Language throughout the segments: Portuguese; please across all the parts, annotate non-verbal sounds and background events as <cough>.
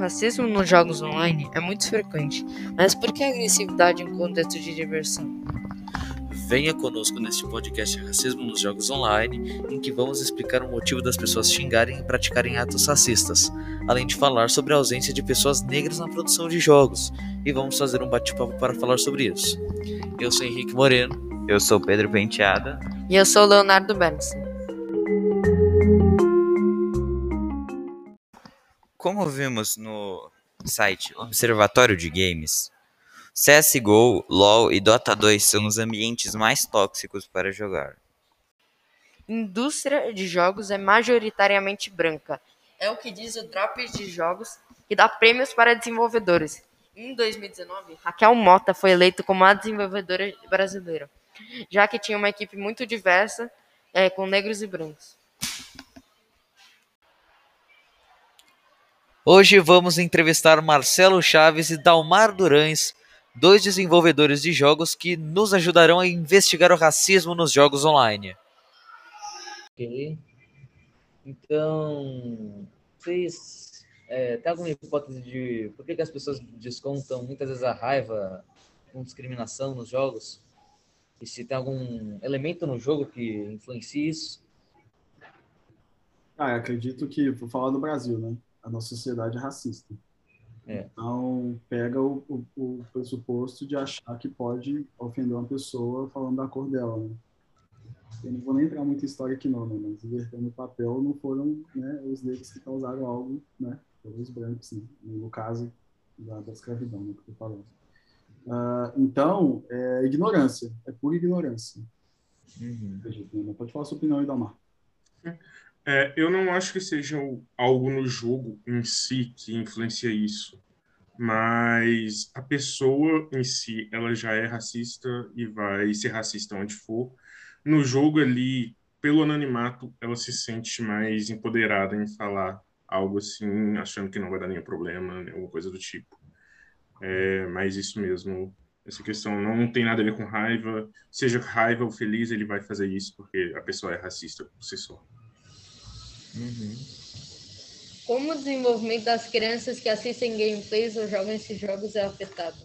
racismo nos jogos online é muito frequente, mas por que agressividade em contexto de diversão? Venha conosco neste podcast Racismo nos Jogos Online, em que vamos explicar o motivo das pessoas xingarem e praticarem atos racistas, além de falar sobre a ausência de pessoas negras na produção de jogos, e vamos fazer um bate-papo para falar sobre isso. Eu sou Henrique Moreno. Eu sou Pedro Penteada. E eu sou Leonardo Benson. Como vimos no site Observatório de Games, CSGO, LoL e Dota 2 são os ambientes mais tóxicos para jogar. Indústria de jogos é majoritariamente branca. É o que diz o Drops de Jogos, que dá prêmios para desenvolvedores. Em 2019, Raquel Mota foi eleita como a desenvolvedora brasileira, já que tinha uma equipe muito diversa, é, com negros e brancos. Hoje vamos entrevistar Marcelo Chaves e Dalmar Durães, dois desenvolvedores de jogos que nos ajudarão a investigar o racismo nos jogos online. Ok. Então, vocês é, têm alguma hipótese de por que, que as pessoas descontam muitas vezes a raiva com discriminação nos jogos? E se tem algum elemento no jogo que influencia isso? Ah, acredito que, vou falar do Brasil, né? A nossa sociedade é racista. É. Então, pega o, o, o, pressuposto de achar que pode ofender uma pessoa falando da cor dela, né? Eu não vou nem entrar muito em história aqui não, né? Mas invertendo o papel, não foram né, os negros que causaram algo, né? Foram os brancos, né? No caso da, da escravidão, né? Que eu tô falando. Uh, então, é ignorância. É pura ignorância. Uhum. Né? Pode falar a sua opinião aí, Damar. É, eu não acho que seja algo no jogo em si que influencia isso, mas a pessoa em si, ela já é racista e vai ser racista onde for. No jogo ali, pelo anonimato, ela se sente mais empoderada em falar algo assim, achando que não vai dar nenhum problema, alguma coisa do tipo. É, mas isso mesmo, essa questão não tem nada a ver com raiva, seja raiva ou feliz, ele vai fazer isso porque a pessoa é racista por si só. Uhum. Como o desenvolvimento das crianças que assistem gameplays ou jogam esses jogos é afetado?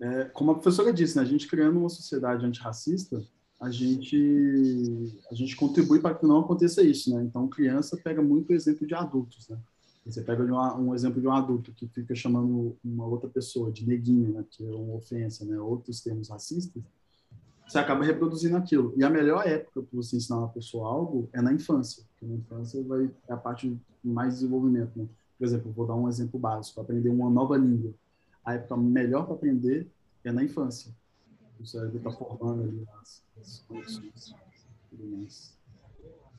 É, como a professora disse, né, a gente criando uma sociedade antirracista, a gente, a gente contribui para que não aconteça isso. Né? Então, criança pega muito exemplo de adultos. Né? Você pega um exemplo de um adulto que fica chamando uma outra pessoa de neguinho, né, que é uma ofensa, né, outros termos racistas, você acaba reproduzindo aquilo. E a melhor época para você ensinar uma pessoa algo é na infância, porque na infância vai, é a parte de mais desenvolvimento. Né? Por exemplo, vou dar um exemplo básico, aprender uma nova língua. A época melhor para aprender é na infância. O cérebro está formando ali as, as conexões.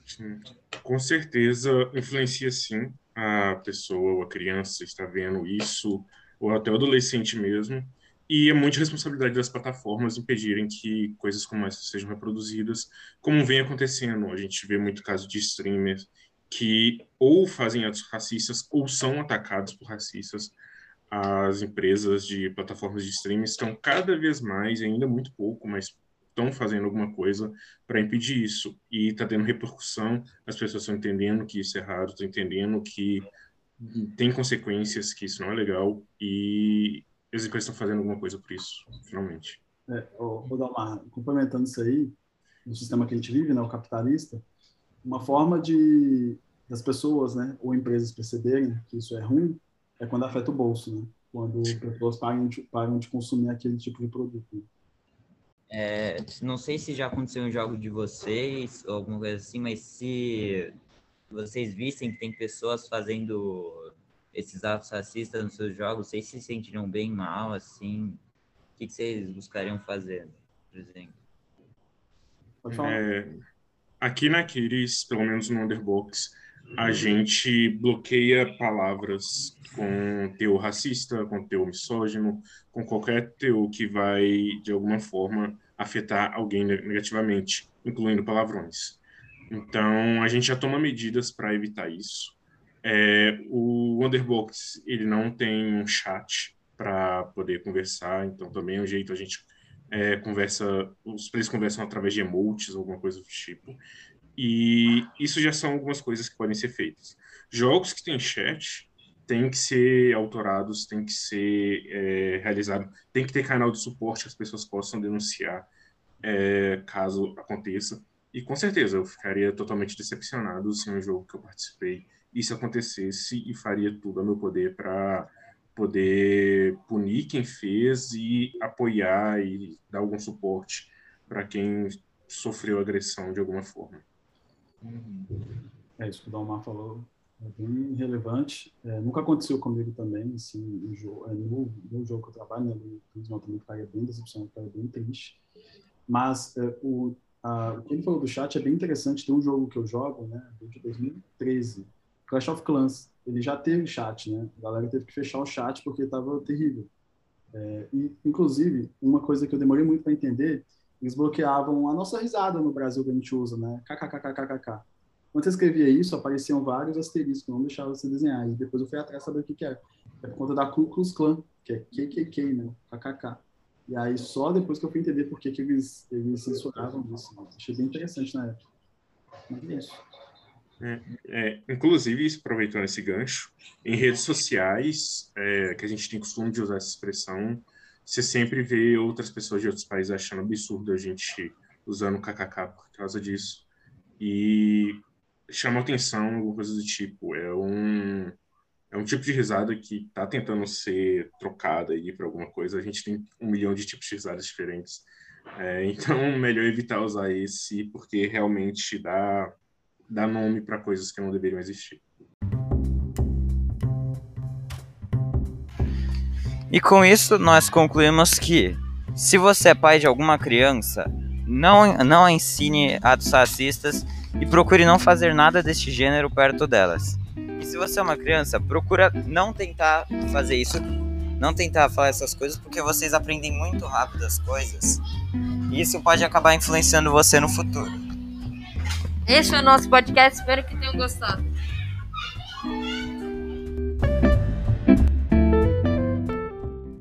Sim. Com certeza influencia sim a pessoa a criança está vendo isso, ou até o adolescente mesmo, e é muito responsabilidade das plataformas impedirem que coisas como essa sejam reproduzidas, como vem acontecendo. A gente vê muito caso de streamers que ou fazem atos racistas ou são atacados por racistas. As empresas de plataformas de streaming estão cada vez mais, ainda muito pouco, mas estão fazendo alguma coisa para impedir isso. E está tendo repercussão, as pessoas estão entendendo que isso é errado, estão entendendo que tem consequências, que isso não é legal, e as empresas estão fazendo alguma coisa por isso, finalmente. É, vou dar uma complementando isso aí, no sistema que a gente vive, né, o capitalista, uma forma de das pessoas, né, ou empresas perceberem que isso é ruim, é quando afeta o bolso, né? Quando as pessoas param de, param de consumir aquele tipo de produto. É, não sei se já aconteceu em jogo de vocês ou alguma coisa assim, mas se vocês vissem que tem pessoas fazendo esses atos racistas nos seus jogos, vocês se sentiriam bem mal, assim? O que, vocês buscariam fazer, por exemplo? É, aqui na Kiris, pelo menos no Underbox, a gente bloqueia palavras com teu racista, com teu misógino, com qualquer teu que vai, de alguma forma, afetar alguém negativamente, incluindo palavrões. Então, a gente já toma medidas para evitar isso. É, o Wonderbox ele não tem um chat para poder conversar, então também é um jeito a gente é, conversa, os players conversam através de emotes, alguma coisa do tipo. E isso já são algumas coisas que podem ser feitas. Jogos que têm chat têm que ser autorados, têm que ser é, realizados, tem que ter canal de suporte que as pessoas possam denunciar é, caso aconteça. E com certeza eu ficaria totalmente decepcionado se um jogo que eu participei isso acontecesse e faria tudo a meu poder para poder punir quem fez e apoiar e dar algum suporte para quem sofreu agressão de alguma forma. Uhum. É isso que o Dalmar falou, é bem relevante. É, nunca aconteceu comigo também, assim, no, jogo, é, no, no jogo que eu trabalho, né, no também ficaria bem decepcionado, ficaria bem triste. Mas é, o, a, o que ele falou do chat é bem interessante. Tem um jogo que eu jogo, né, desde 2013, Clash of Clans. Ele já teve chat, né? A galera teve que fechar o chat porque estava terrível. É, e, inclusive, uma coisa que eu demorei muito para entender eles bloqueavam a nossa risada no Brasil que a gente usa, né? KKKKKK. Quando você escrevia isso, apareciam vários asteriscos, não deixava você desenhar. E depois eu fui atrás saber o que, que é. É por conta da Ku Klux Klan, que é KKK, né? KKK. E aí só depois que eu fui entender por que, que eles, eles censuravam isso. Achei bem interessante na época. Mas é isso. É, é, inclusive, aproveitando esse gancho, em redes sociais, é, que a gente tem costume de usar essa expressão, você sempre vê outras pessoas de outros países achando absurdo a gente usando kkk por causa disso. E chama atenção alguma coisa do tipo. É um, é um tipo de risada que está tentando ser trocada aí para alguma coisa. A gente tem um milhão de tipos de risadas diferentes. É, então, <laughs> melhor evitar usar esse, porque realmente dá, dá nome para coisas que não deveriam existir. E com isso, nós concluímos que, se você é pai de alguma criança, não, não ensine atos racistas e procure não fazer nada deste gênero perto delas. E se você é uma criança, procura não tentar fazer isso, não tentar falar essas coisas, porque vocês aprendem muito rápido as coisas. E isso pode acabar influenciando você no futuro. Esse foi o nosso podcast, espero que tenham gostado.